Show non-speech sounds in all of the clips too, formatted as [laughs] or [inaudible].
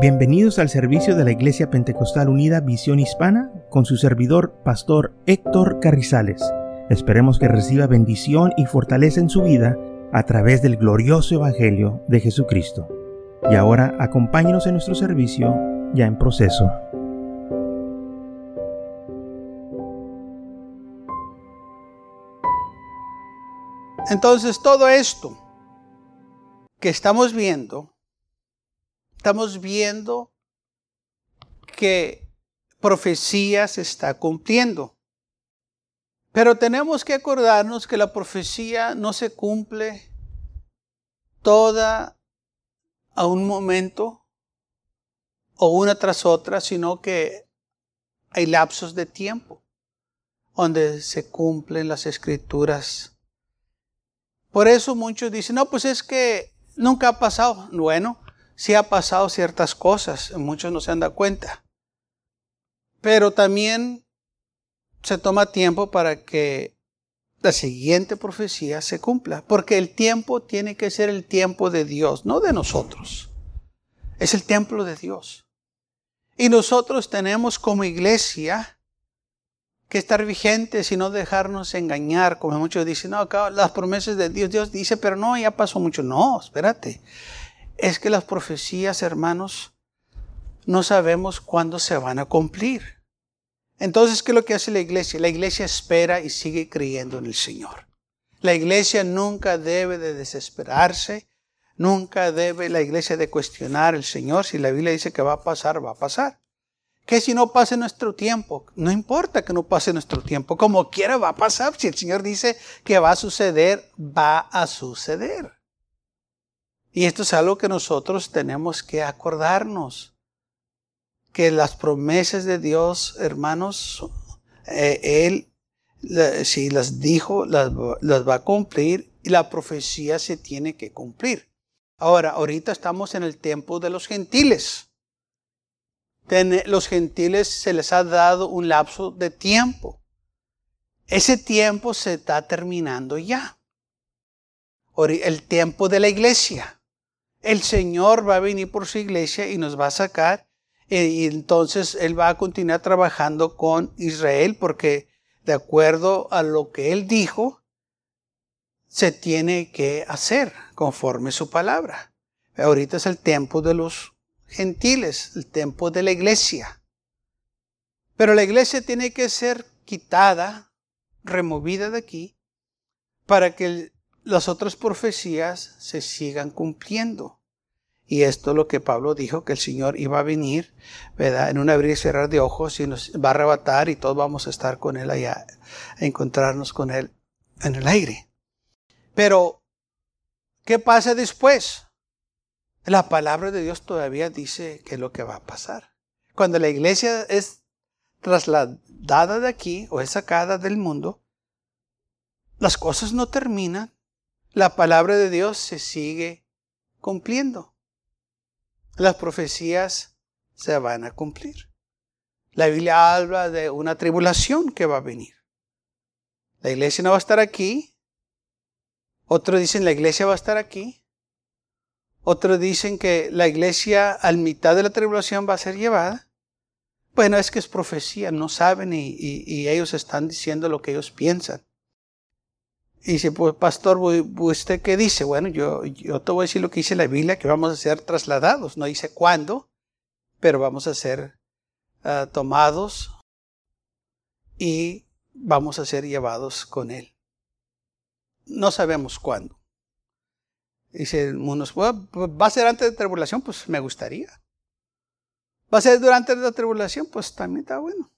Bienvenidos al servicio de la Iglesia Pentecostal Unida Visión Hispana con su servidor, Pastor Héctor Carrizales. Esperemos que reciba bendición y fortaleza en su vida a través del glorioso Evangelio de Jesucristo. Y ahora acompáñenos en nuestro servicio ya en proceso. Entonces todo esto que estamos viendo estamos viendo que profecía se está cumpliendo. Pero tenemos que acordarnos que la profecía no se cumple toda a un momento o una tras otra, sino que hay lapsos de tiempo donde se cumplen las escrituras. Por eso muchos dicen, no, pues es que nunca ha pasado. Bueno, sí ha pasado ciertas cosas, muchos no se han dado cuenta. Pero también se toma tiempo para que la siguiente profecía se cumpla, porque el tiempo tiene que ser el tiempo de Dios, no de nosotros. Es el templo de Dios. Y nosotros tenemos como iglesia que estar vigentes y no dejarnos engañar, como muchos dicen, no, las promesas de Dios, Dios dice, pero no, ya pasó mucho. No, espérate es que las profecías, hermanos, no sabemos cuándo se van a cumplir. Entonces, ¿qué es lo que hace la iglesia? La iglesia espera y sigue creyendo en el Señor. La iglesia nunca debe de desesperarse, nunca debe la iglesia de cuestionar al Señor. Si la Biblia dice que va a pasar, va a pasar. Que si no pase nuestro tiempo, no importa que no pase nuestro tiempo, como quiera va a pasar. Si el Señor dice que va a suceder, va a suceder. Y esto es algo que nosotros tenemos que acordarnos, que las promesas de Dios, hermanos, eh, Él, si las dijo, las, va a cumplir y la profecía se tiene que cumplir. Ahora, ahorita estamos en el tiempo de los gentiles. los gentiles se les ha dado un lapso de tiempo. Ese tiempo se está terminando ya. El tiempo de la iglesia el Señor va a venir por su iglesia y nos va a sacar. Eh, y entonces Él va a continuar trabajando con Israel porque de acuerdo a lo que Él dijo, se tiene que hacer conforme su palabra. Ahorita es el tiempo de los gentiles, el tiempo de la iglesia. Pero la iglesia tiene que ser quitada, removida de aquí, para que las otras profecías se sigan cumpliendo. Y esto es lo que Pablo dijo, que el Señor iba a venir, ¿verdad? En un abrir y cerrar de ojos y nos va a arrebatar y todos vamos a estar con Él allá, a encontrarnos con Él en el aire. Pero, ¿qué pasa después? La palabra de Dios todavía dice que es lo que va a pasar. Cuando la iglesia es trasladada de aquí o es sacada del mundo, las cosas no terminan la palabra de Dios se sigue cumpliendo. Las profecías se van a cumplir. La Biblia habla de una tribulación que va a venir. La iglesia no va a estar aquí. Otros dicen la iglesia va a estar aquí. Otros dicen que la iglesia al mitad de la tribulación va a ser llevada. Bueno, es que es profecía, no saben y, y ellos están diciendo lo que ellos piensan. Y dice, pues pastor, ¿usted qué dice? Bueno, yo, yo te voy a decir lo que dice la Biblia, que vamos a ser trasladados. No dice cuándo, pero vamos a ser ah, tomados y vamos a ser llevados con Él. No sabemos cuándo. Dice unos, ¿va a ser antes de la tribulación? Pues me gustaría. ¿Va a ser durante la tribulación? Pues también está bueno.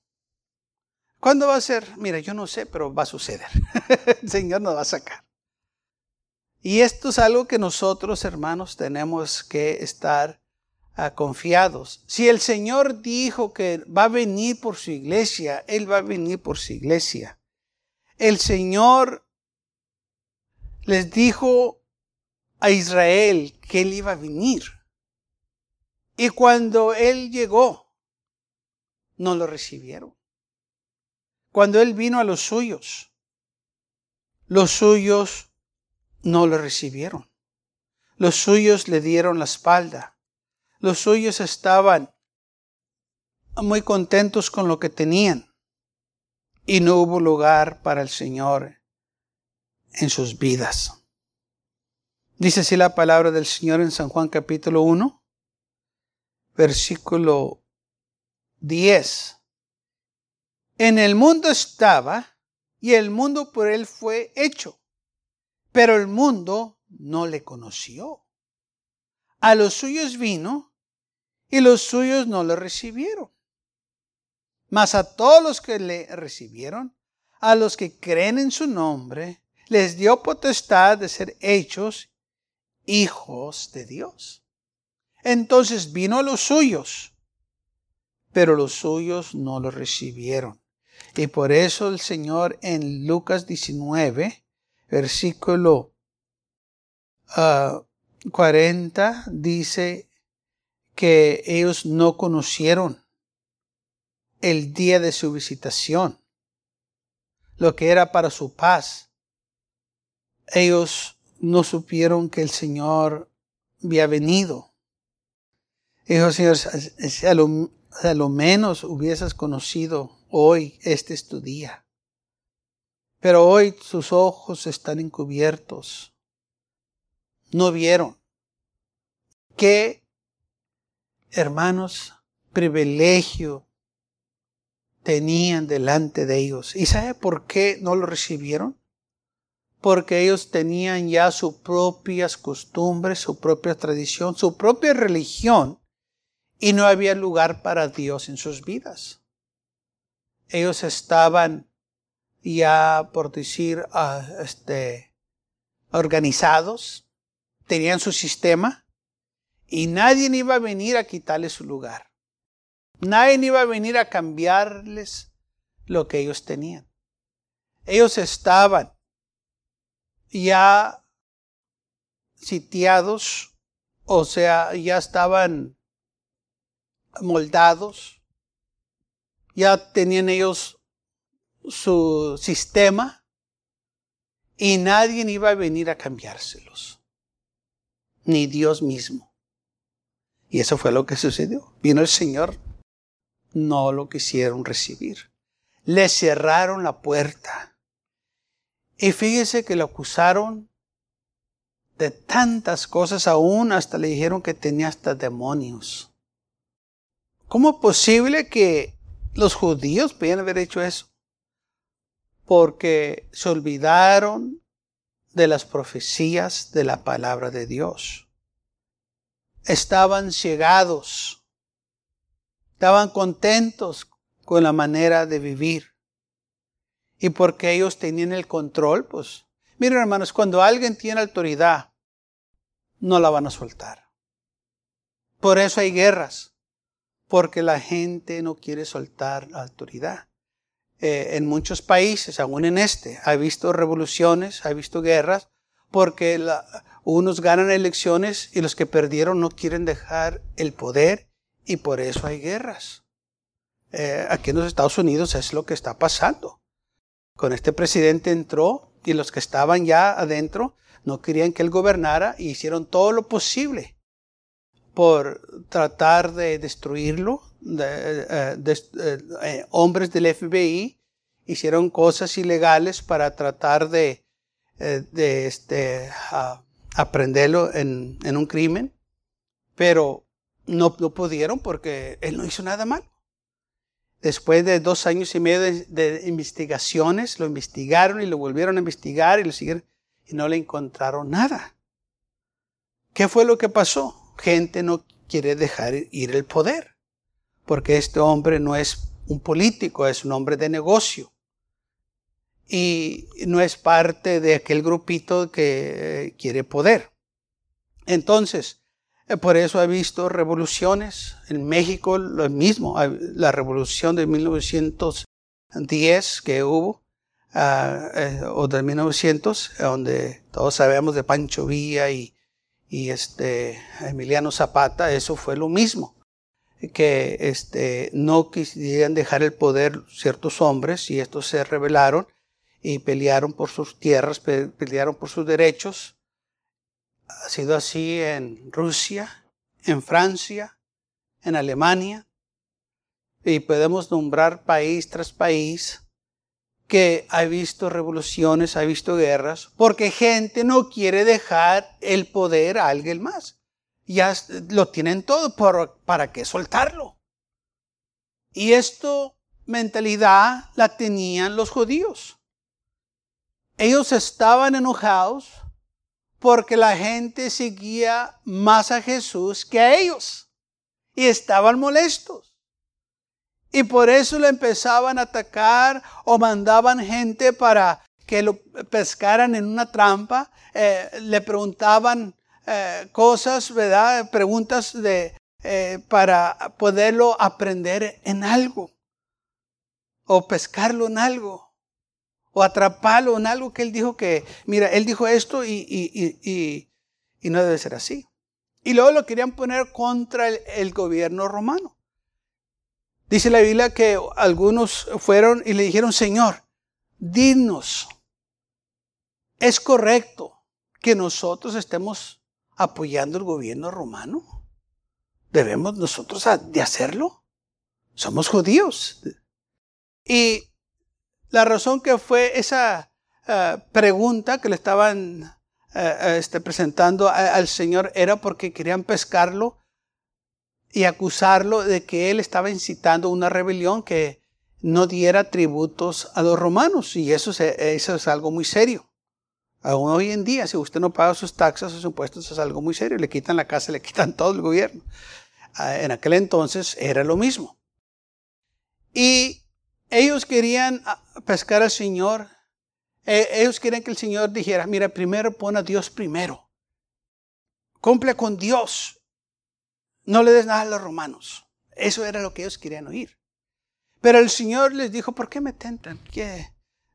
¿Cuándo va a ser? Mira, yo no sé, pero va a suceder. [laughs] El Señor nos va a sacar. Y esto es algo que nosotros, hermanos, tenemos que estar ah, confiados. Si el Señor dijo que va a venir por su iglesia, Él va a venir por su iglesia. El Señor les dijo a Israel que Él iba a venir. Y cuando Él llegó, no lo recibieron cuando Él vino a los suyos. Los suyos no lo recibieron. Los suyos le dieron la espalda. los suyos estaban muy contentos con lo que tenían y no hubo lugar para el Señor en sus vidas. Dice así la palabra del Señor en San Juan capítulo 1, versículo 10. En el mundo estaba y el mundo por él fue hecho, pero el mundo no le conoció. A los suyos vino y los suyos no le recibieron. Mas a todos los que le recibieron, a los que creen en su nombre, les dio potestad de ser hechos hijos de Dios. Entonces vino a los suyos, pero los suyos no lo recibieron. Y por eso el Señor en Lucas 19, versículo 40, ah, dice que ellos no conocieron el día de su visitación, lo que era para su paz. Ellos no supieron que el Señor había venido. Dijo, Señor, a a lo menos hubieses conocido hoy, este es tu día. Pero hoy sus ojos están encubiertos. No vieron. Qué, hermanos, privilegio tenían delante de ellos. ¿Y sabe por qué no lo recibieron? porque ellos tenían ya sus propias costumbres, su propia tradición, su propia religión, y no había lugar para Dios en sus vidas. Ellos estaban ya, por decir, ah, este, organizados, tenían su sistema, y nadie iba a venir a quitarles su lugar. Nadie iba a venir a cambiarles lo que ellos tenían. Ellos estaban ya sitiados, o sea, ya estaban moldados, ya tenían ellos su sistema y nadie iba a venir a cambiárselos, ni Dios mismo. Y eso fue lo que sucedió. Vino el Señor, no lo quisieron recibir. Le cerraron la puerta y fíjese que lo acusaron de tantas cosas, aún hasta le dijeron que tenía hasta demonios. ¿Cómo es posible que los judíos pudieran haber hecho eso? Porque se olvidaron de las profecías de la palabra de Dios. Estaban ciegados. Estaban contentos con la manera de vivir y porque ellos tenían el control, pues miren hermanos, cuando alguien tiene autoridad, no la van a soltar. Por eso hay guerras, porque la gente no quiere soltar la autoridad. Eh, en muchos países, aún en este, ha visto revoluciones, ha visto guerras, porque unos ganan elecciones y los que perdieron no quieren dejar el poder y por eso hay guerras. Eh, aquí en los Estados Unidos es lo que está pasando. Con este presidente entró y los que estaban ya adentro no querían que él gobernara y hicieron todo lo posible por tratar de destruirlo. Eh, eh, eh, hombres del FBI hicieron cosas ilegales para tratar de, de este, aprenderlo en, en, un crimen, pero no, no pudieron porque él no hizo nada mal. Después de dos años y medio de, investigaciones, lo investigaron y lo volvieron a investigar y no le encontraron nada. ¿Qué fue lo que pasó? Gente no quiere dejar ir el poder, porque este hombre no es un político, es un hombre de negocio. Y no es parte de aquel grupito que eh, quiere poder. Entonces, eh, por eso ha visto revoluciones. En México lo mismo, la revolución de 1910 que hubo, ah, eh, o de 1900, donde todos sabemos de Pancho Villa y, y este Emiliano Zapata, eso fue lo mismo que este, no quisieran dejar el poder ciertos hombres y estos se rebelaron y pelearon por sus tierras, pelearon por sus derechos. Ha sido así en Rusia, en Francia, en Alemania, y podemos nombrar país tras país, que ha visto revoluciones, ha visto guerras, porque gente no quiere dejar el poder a alguien más. Ya lo tienen todo, ¿para qué soltarlo? Y esto mentalidad la tenían los judíos. Ellos estaban enojados porque la gente seguía más a Jesús que a ellos. Y estaban molestos. Y por eso le empezaban a atacar o mandaban gente para que lo pescaran en una trampa. Eh, le preguntaban eh, cosas, ¿verdad? Preguntas de, eh, para poderlo aprender en algo. O pescarlo en algo. O atraparlo en algo que él dijo que, mira, él dijo esto y, y, y, no debe ser así. Y luego lo querían poner contra el gobierno romano. Dice la Biblia que algunos fueron y le dijeron, Señor, dinos, ¿es correcto que nosotros estemos apoyando el gobierno romano? ¿Debemos nosotros de hacerlo? Somos judíos. Y la razón que fue esa eh, pregunta que le estaban eh, este, presentando al Señor era porque querían pescarlo y acusarlo de que él estaba incitando una rebelión que no diera tributos a los romanos. Y eso es, algo muy serio. Aún hoy en día, si usted no paga sus taxas, sus impuestos, es algo muy serio. Le quitan la casa, le quitan todo el gobierno. Ah, en aquel entonces era lo mismo. Y ellos querían ah, pescar al Señor. E, ellos querían que el Señor dijera, mira, primero pon a Dios primero. Cumple con Dios. No le des nada a los romanos. Eso era lo que ellos querían oír. Pero el Señor les dijo, ¿por qué me tentan? ¿Qué?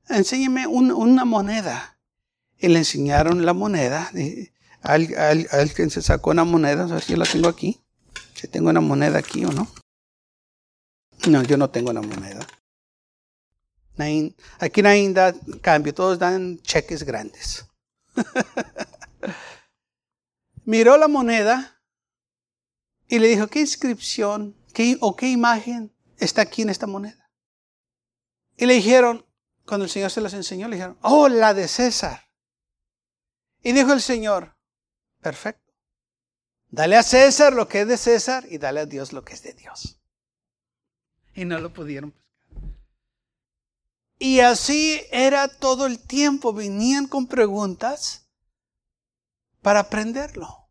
Enséñeme una moneda. Y le enseñaron la moneda. alguien se sacó una moneda, si yo la tengo aquí. Si tengo una moneda aquí o no. No, yo no tengo una moneda. Aquí nadie da cambio, todos dan cheques grandes. [laughs] Miró la moneda y le dijo, ¿qué inscripción qué, o qué imagen está aquí en esta moneda? Y le dijeron, cuando el Señor se las enseñó, le dijeron, oh, la de César. Y dijo el Señor, perfecto. Dale a César lo que es de César y dale a Dios lo que es de Dios. Y no lo pudieron. Y así era todo el tiempo. Venían con preguntas para aprenderlo.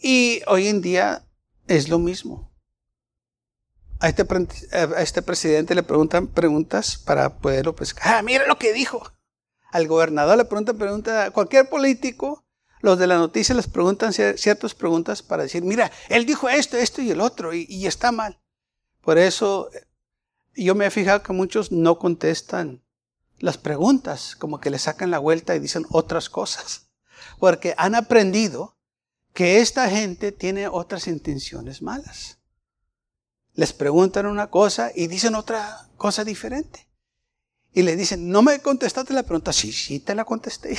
Y hoy en día es lo mismo. A este, a este presidente le preguntan preguntas para poderlo pescar. Ah, mira lo que dijo. Al gobernador le preguntan preguntas. A cualquier político, los de la noticia les preguntan ciertas preguntas para decir, mira, él dijo esto, esto y el otro, y, y está mal. Por eso yo me he fijado que muchos no contestan las preguntas, como que le sacan la vuelta y dicen otras cosas. [laughs] Porque han aprendido que esta gente tiene otras intenciones malas. Les preguntan una cosa y dicen otra cosa diferente. Y le dicen, no me contestaste la pregunta. Sí, sí, te la contesté.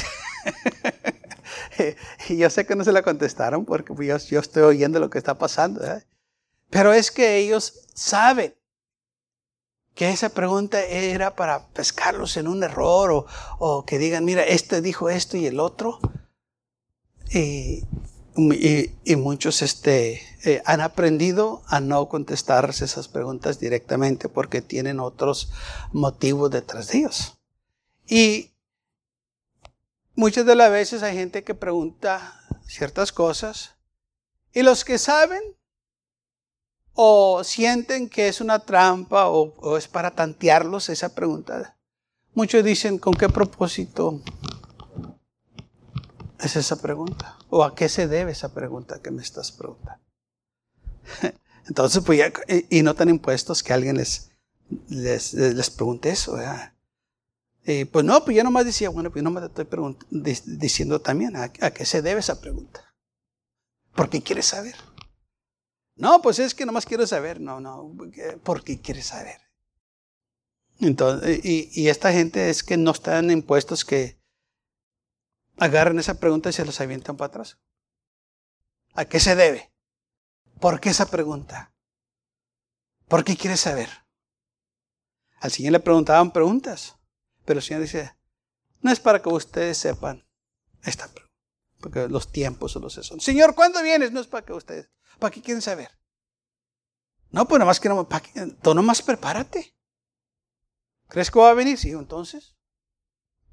[laughs] y yo sé que no se la contestaron porque yo, yo estoy oyendo lo que está pasando. Pero es que ellos saben que esa pregunta era para pescarlos en un error o, o que digan, mira, este dijo esto y el otro. Y, muchos este, eh, han aprendido a no contestarse esas preguntas directamente porque tienen otros motivos detrás de ellos. Y muchas de las veces hay gente que pregunta ciertas cosas y los que saben o sienten que es una trampa o es para tantearlos esa pregunta, muchos dicen, ¿con qué propósito es esa pregunta? ¿O a qué se debe esa pregunta que me estás preguntando? [laughs] Entonces, pues ya, y no tan impuestos que alguien les, les, pregunte eso. Y pues no, pues yo nomás decía, bueno, pues yo nomás te estoy diciendo también ¿a, qué se debe esa pregunta. ¿Por qué quieres saber? No, pues es que nomás quiero saber. No, no, ¿por qué quieres saber? Entonces, y, y esta gente es que no están impuestos que agarran esa pregunta y se los avientan para atrás. ¿A qué se debe? ¿Por qué esa pregunta? ¿Por qué quieres saber? Al Señor le preguntaban preguntas, pero el Señor dice, no es para que ustedes sepan esta pregunta, porque los tiempos son los son. Señor, ¿cuándo vienes? No es para que ustedes, ¿para qué quieren saber? No, pues nada más que no, tú nomás prepárate. ¿Crees que va a venir? Sí, entonces.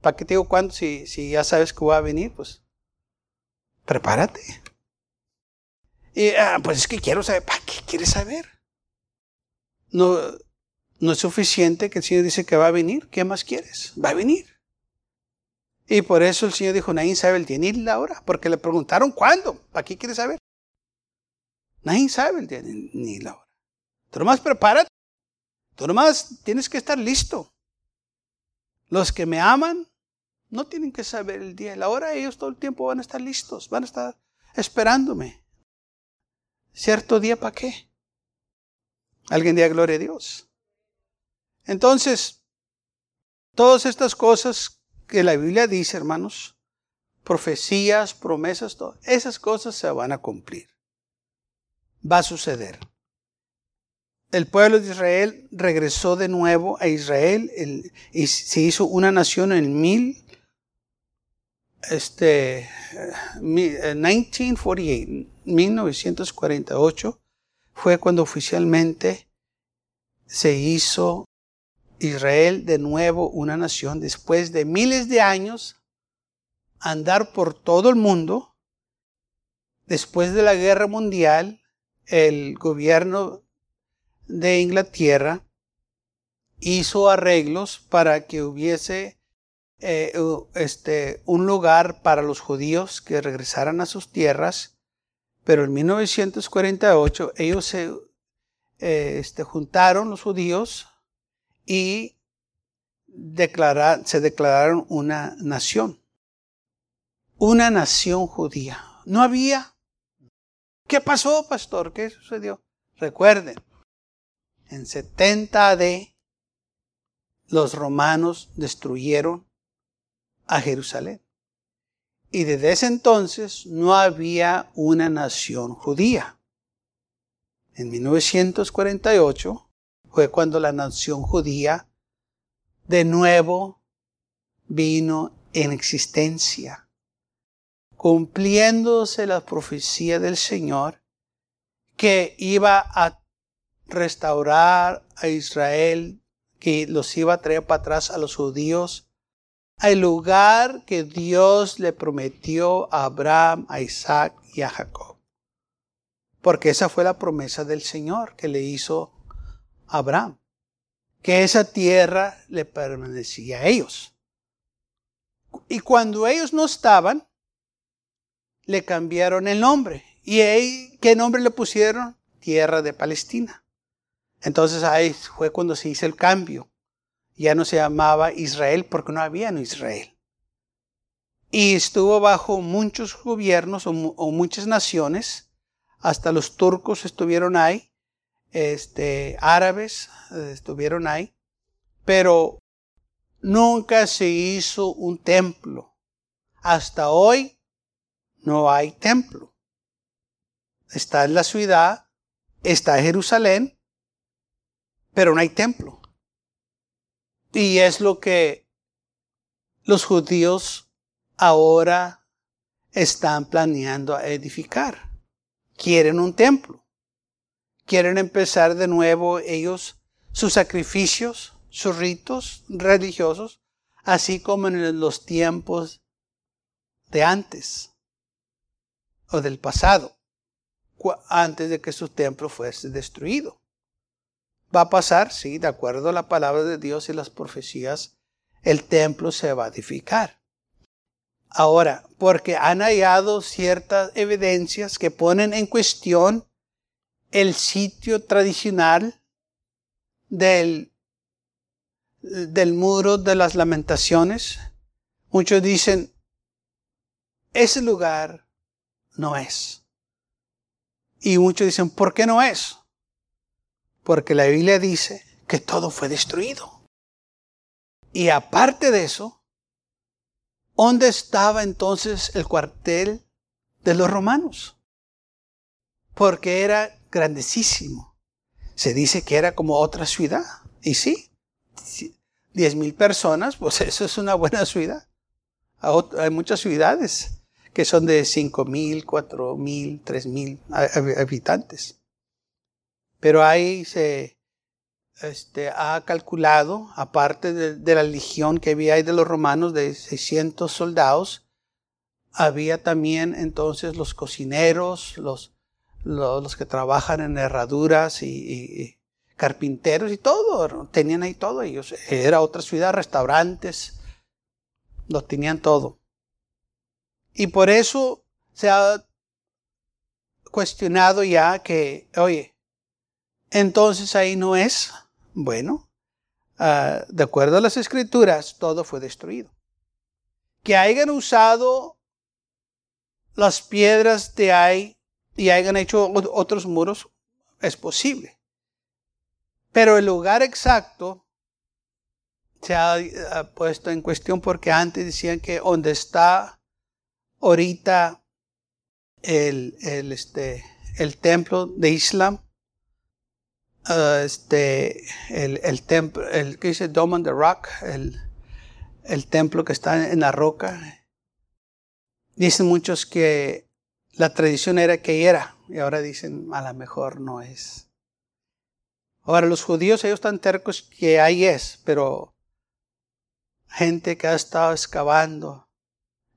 ¿Para qué te digo cuándo? Si, ya sabes que va a venir, pues prepárate. Y, ah, pues es que quiero saber. ¿Para qué quieres saber? No, no es suficiente que el Señor dice que va a venir. ¿Qué más quieres? Va a venir. Y por eso el Señor dijo, nadie sabe el día ni la hora, porque le preguntaron cuándo. ¿Para qué quieres saber? Nadie sabe el día ni la hora. Tú nomás prepárate. Tú nomás tienes que estar listo. Los que me aman no tienen que saber el día y la hora. Ellos todo el tiempo van a estar listos, van a estar esperándome. ¿Cierto día para qué? Alguien diga gloria a Dios. Entonces, todas estas cosas que la Biblia dice, hermanos, profecías, promesas, esas cosas se van a cumplir. Va a suceder. El pueblo de Israel regresó de nuevo a Israel y se hizo una nación en mil, este, 1948, eh, 1948 fue cuando oficialmente se hizo Israel de nuevo una nación después de miles de años andar por todo el mundo. Después de la guerra mundial, el gobierno de Inglaterra hizo arreglos para que hubiese eh, este, un lugar para los judíos que regresaran a sus tierras, pero en 1948 ellos se eh, este, juntaron los judíos y se declararon una nación, una nación judía. No había. ¿Qué pasó, pastor? ¿Qué sucedió? Recuerden, en 70 AD los romanos destruyeron a Jerusalén. Y desde ese entonces no había una nación judía. En 1948 fue cuando la nación judía de nuevo vino en existencia, cumpliéndose la profecía del Señor que iba a restaurar a Israel, que los iba a traer para atrás a los judíos, al lugar que Dios le prometió a Abraham, a Isaac y a Jacob. Porque esa fue la promesa del Señor que le hizo Abraham, que esa tierra le permanecía a ellos. Y cuando ellos no estaban, le cambiaron el nombre. ¿Y qué nombre le pusieron? Tierra de Palestina. Entonces ahí fue cuando se hizo el cambio. Ya no se llamaba Israel porque no había en Israel. Y estuvo bajo muchos gobiernos o, muchas naciones. Hasta los turcos estuvieron ahí este, árabes eh, estuvieron ahí, pero nunca se hizo un templo. Hasta hoy no hay templo. Está en la ciudad, está en Jerusalén, pero no hay templo. Y es lo que los judíos ahora están planeando edificar. Quieren un templo quieren empezar de nuevo ellos sus sacrificios, sus ritos religiosos, así como en los tiempos de antes o del pasado, antes de que su templo fuese destruido. Va a pasar, sí, de acuerdo a la palabra de Dios y las profecías, el templo se va a edificar. Ahora, porque han hallado ciertas evidencias que ponen en cuestión el sitio tradicional del, del muro de las lamentaciones. Muchos dicen, ese lugar no es. Y muchos dicen, ¿por qué no es? Porque la Biblia dice que todo fue destruido. Y aparte de eso, ¿dónde estaba entonces el cuartel de los romanos? porque era grandísimo. Se dice que era como otra ciudad. Y sí, 10 mil personas, pues eso es una buena ciudad. Hay muchas ciudades que son de 5 mil, 4 mil, 3 mil habitantes. Pero ahí se este, ha calculado, aparte de, la legión que había ahí de los romanos, de 600 soldados, había también entonces los cocineros, los, los, que trabajan en herraduras y, carpinteros y todo, tenían ahí todo ellos. Era otra ciudad, restaurantes, lo tenían todo. Y por eso se ha cuestionado ya que, oye, entonces ahí no es. Bueno, ah, de acuerdo a las escrituras, todo fue destruido. Que hayan usado las piedras de ahí y hayan hecho otros muros, es posible. Pero el lugar exacto se ha, puesto en cuestión porque antes decían que donde está ahorita el, el, este, el templo de Islam, uh, este, el, el templo, el que dice Dome on the Rock, el, el templo que está en la roca. Dicen muchos que la tradición era que era, y ahora dicen a lo mejor no es. Ahora los judíos ellos están tercos que ahí es, pero gente que ha estado excavando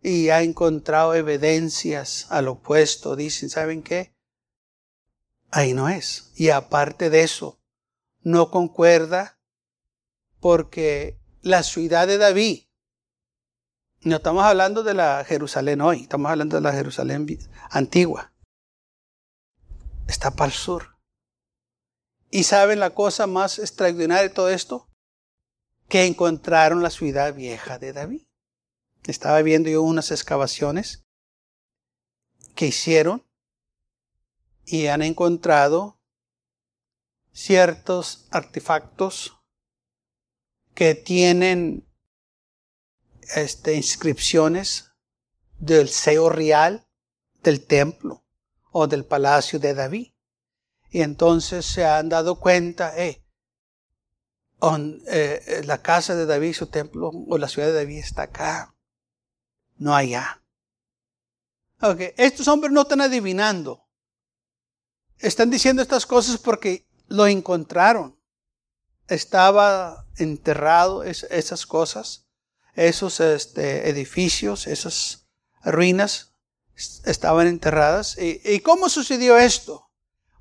y ha encontrado evidencias al opuesto, dicen, ¿saben qué? Ahí no es. Y aparte de eso, no concuerda porque la ciudad de David, no estamos hablando de la Jerusalén hoy, estamos hablando de la Jerusalén antigua, está para el sur. ¿Y saben la cosa más extraordinaria de todo esto? Que encontraron la ciudad vieja de David. Estaba viendo yo unas excavaciones que hicieron y han encontrado ciertos artefactos que tienen este, inscripciones del sello real del templo o del palacio de David. Y entonces se han dado cuenta, eh, eh, la casa de David, su templo o la ciudad de David está acá, no allá. Okay. Estos hombres no están adivinando. Están diciendo estas cosas porque lo encontraron. Estaba enterrado esas cosas, esos este, edificios, esas ruinas estaban enterradas. ¿Y, cómo sucedió esto?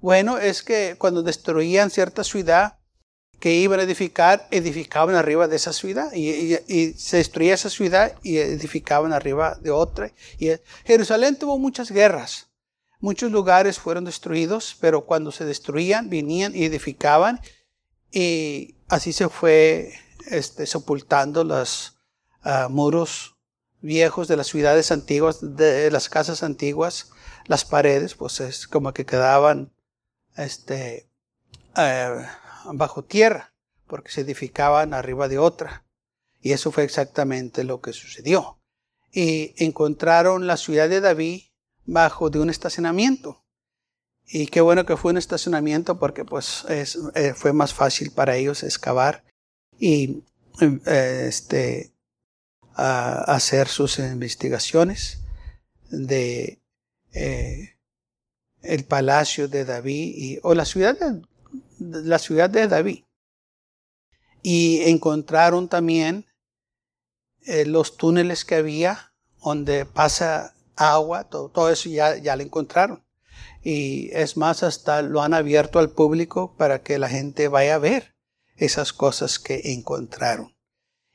Bueno, es que cuando destruían cierta ciudad que iban a edificar, edificaban arriba de esa ciudad y, y, se destruía esa ciudad y edificaban arriba de otra. Y Jerusalén tuvo muchas guerras. Muchos lugares fueron destruidos, pero cuando se destruían, venían y edificaban, y así se fue este, sepultando los ah, muros viejos de las ciudades antiguas, de las casas antiguas, las paredes, pues es como que quedaban este, eh, bajo tierra, porque se edificaban arriba de otra. Y eso fue exactamente lo que sucedió. Y encontraron la ciudad de David bajo de un estacionamiento. Y qué bueno que fue un estacionamiento porque pues es, eh, fue más fácil para ellos excavar y eh, este, hacer sus investigaciones de eh, el palacio de David o la ciudad de, la ciudad de David. Y encontraron también los túneles que había donde pasa agua, todo, eso ya, ya lo encontraron. Y es más, hasta lo han abierto al público para que la gente vaya a ver esas cosas que encontraron.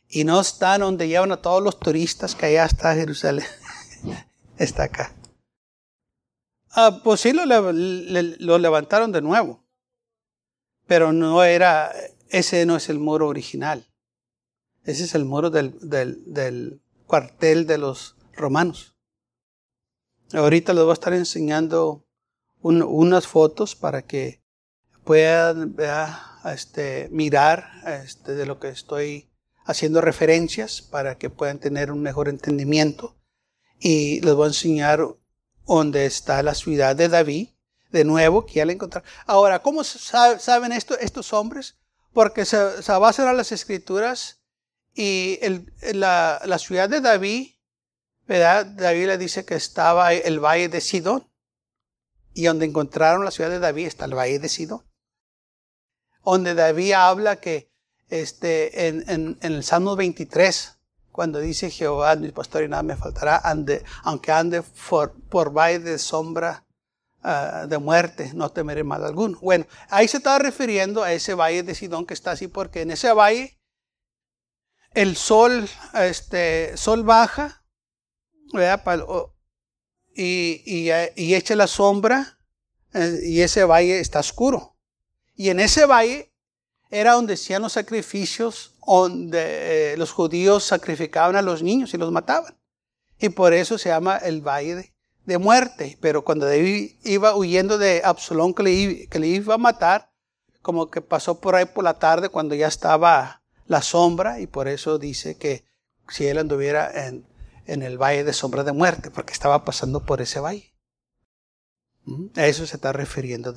Y no están donde llevan a todos los turistas que allá está Jerusalén. [laughs] está acá. Ah, pues sí, lo, lo, levantaron de nuevo. Pero no era, ese no es el muro original. Ese es el muro del, del, del cuartel de los romanos. Ahorita les voy a estar enseñando unas fotos para que puedan este, mirar este, de lo que estoy haciendo referencias para que puedan tener un mejor entendimiento. Y les voy a enseñar dónde está la ciudad de David. de nuevo, que ya la encontraron. Ahora, ¿cómo saben esto estos hombres? Porque se, se basan a las escrituras y la, la, ciudad de David, ¿verdad? David le dice que estaba el valle de Sidón. Y donde encontraron la ciudad de David está el valle de Sidón. Donde David habla que este, en, en, el Salmo 23, cuando dice Jehová, mi pastor y nada me faltará, aunque ande por, por valle de sombra uh, de muerte, no temeré mal alguno. Bueno, ahí se estaba refiriendo a ese valle de Sidón que está así, porque en ese valle el sol, este, sol baja, Y, y, y, echa la sombra eh, y ese valle está oscuro. Y en ese valle era donde hacían los sacrificios, donde eh, los judíos sacrificaban a los niños y los mataban. Y por eso se llama el valle de, muerte. Pero cuando David iba huyendo de Absalón que le, que le iba a matar, como que pasó por ahí por la tarde cuando ya estaba la sombra y por eso dice que si él anduviera en, en el valle de sombra de muerte, porque estaba pasando por ese valle. ¿Mm? A eso se está refiriendo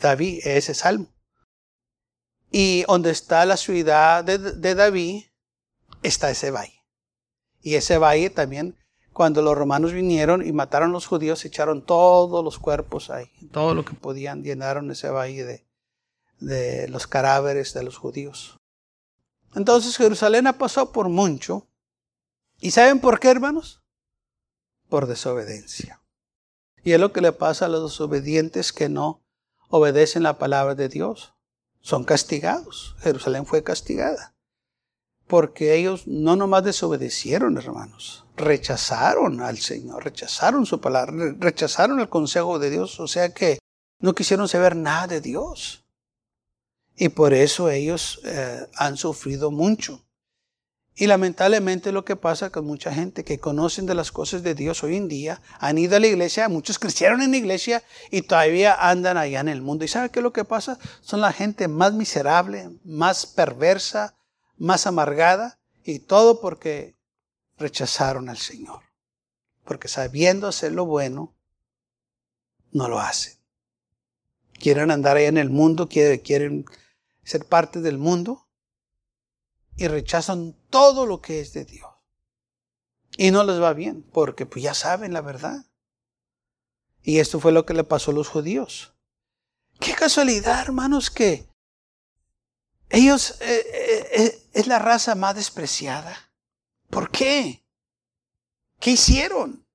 David, ese salmo. Y donde está la ciudad de, David, está ese valle. Y ese valle también, cuando los romanos vinieron y mataron a los judíos, echaron todos los cuerpos ahí, todo lo que podían, llenaron ese valle de, de los cadáveres de los judíos. Entonces Jerusalén pasado por mucho. ¿Y saben por qué, hermanos? Por desobediencia. Y es lo que le pasa a los desobedientes que no obedecen la palabra de Dios son castigados. Jerusalén fue castigada. Porque ellos no nomás desobedecieron, hermanos, rechazaron al Señor, rechazaron su palabra, rechazaron el consejo de Dios, o sea que no quisieron saber nada de Dios. Y por eso ellos eh, han sufrido mucho. Y lamentablemente lo que pasa con mucha gente que conocen de las cosas de Dios hoy en día, han ido a la iglesia, muchos [laughs] crecieron en la iglesia y todavía andan allá en el mundo. ¿Y sabe qué es lo que pasa? Son la gente más miserable, más perversa, más amargada y todo porque rechazaron al Señor. Porque sabiendo hacer lo bueno, no lo hacen. Quieren andar allá en el mundo, quieren ser parte del mundo, y rechazan todo lo que es de Dios. Y no les va bien, porque pues ya saben la verdad. Y esto fue lo que le pasó a los judíos. Qué casualidad, hermanos, que ellos eh, eh, eh, es la raza más despreciada. ¿Por qué? ¿Qué hicieron?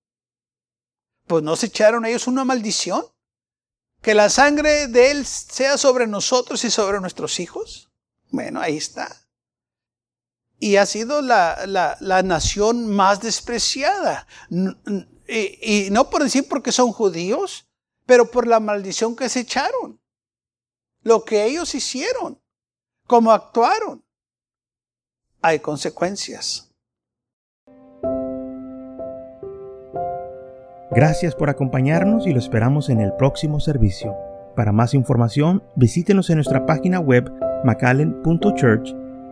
Pues no se echaron ellos una maldición. Que la sangre de Él sea sobre nosotros y sobre nuestros hijos. Bueno, ahí está y ha sido la, la, la nación más despreciada. Y, no por decir porque son judíos, pero por la maldición que se echaron. Lo que ellos hicieron, cómo actuaron. Hay consecuencias. Gracias por acompañarnos y lo esperamos en el próximo servicio. Para más información, visítenos en nuestra página web macallen.church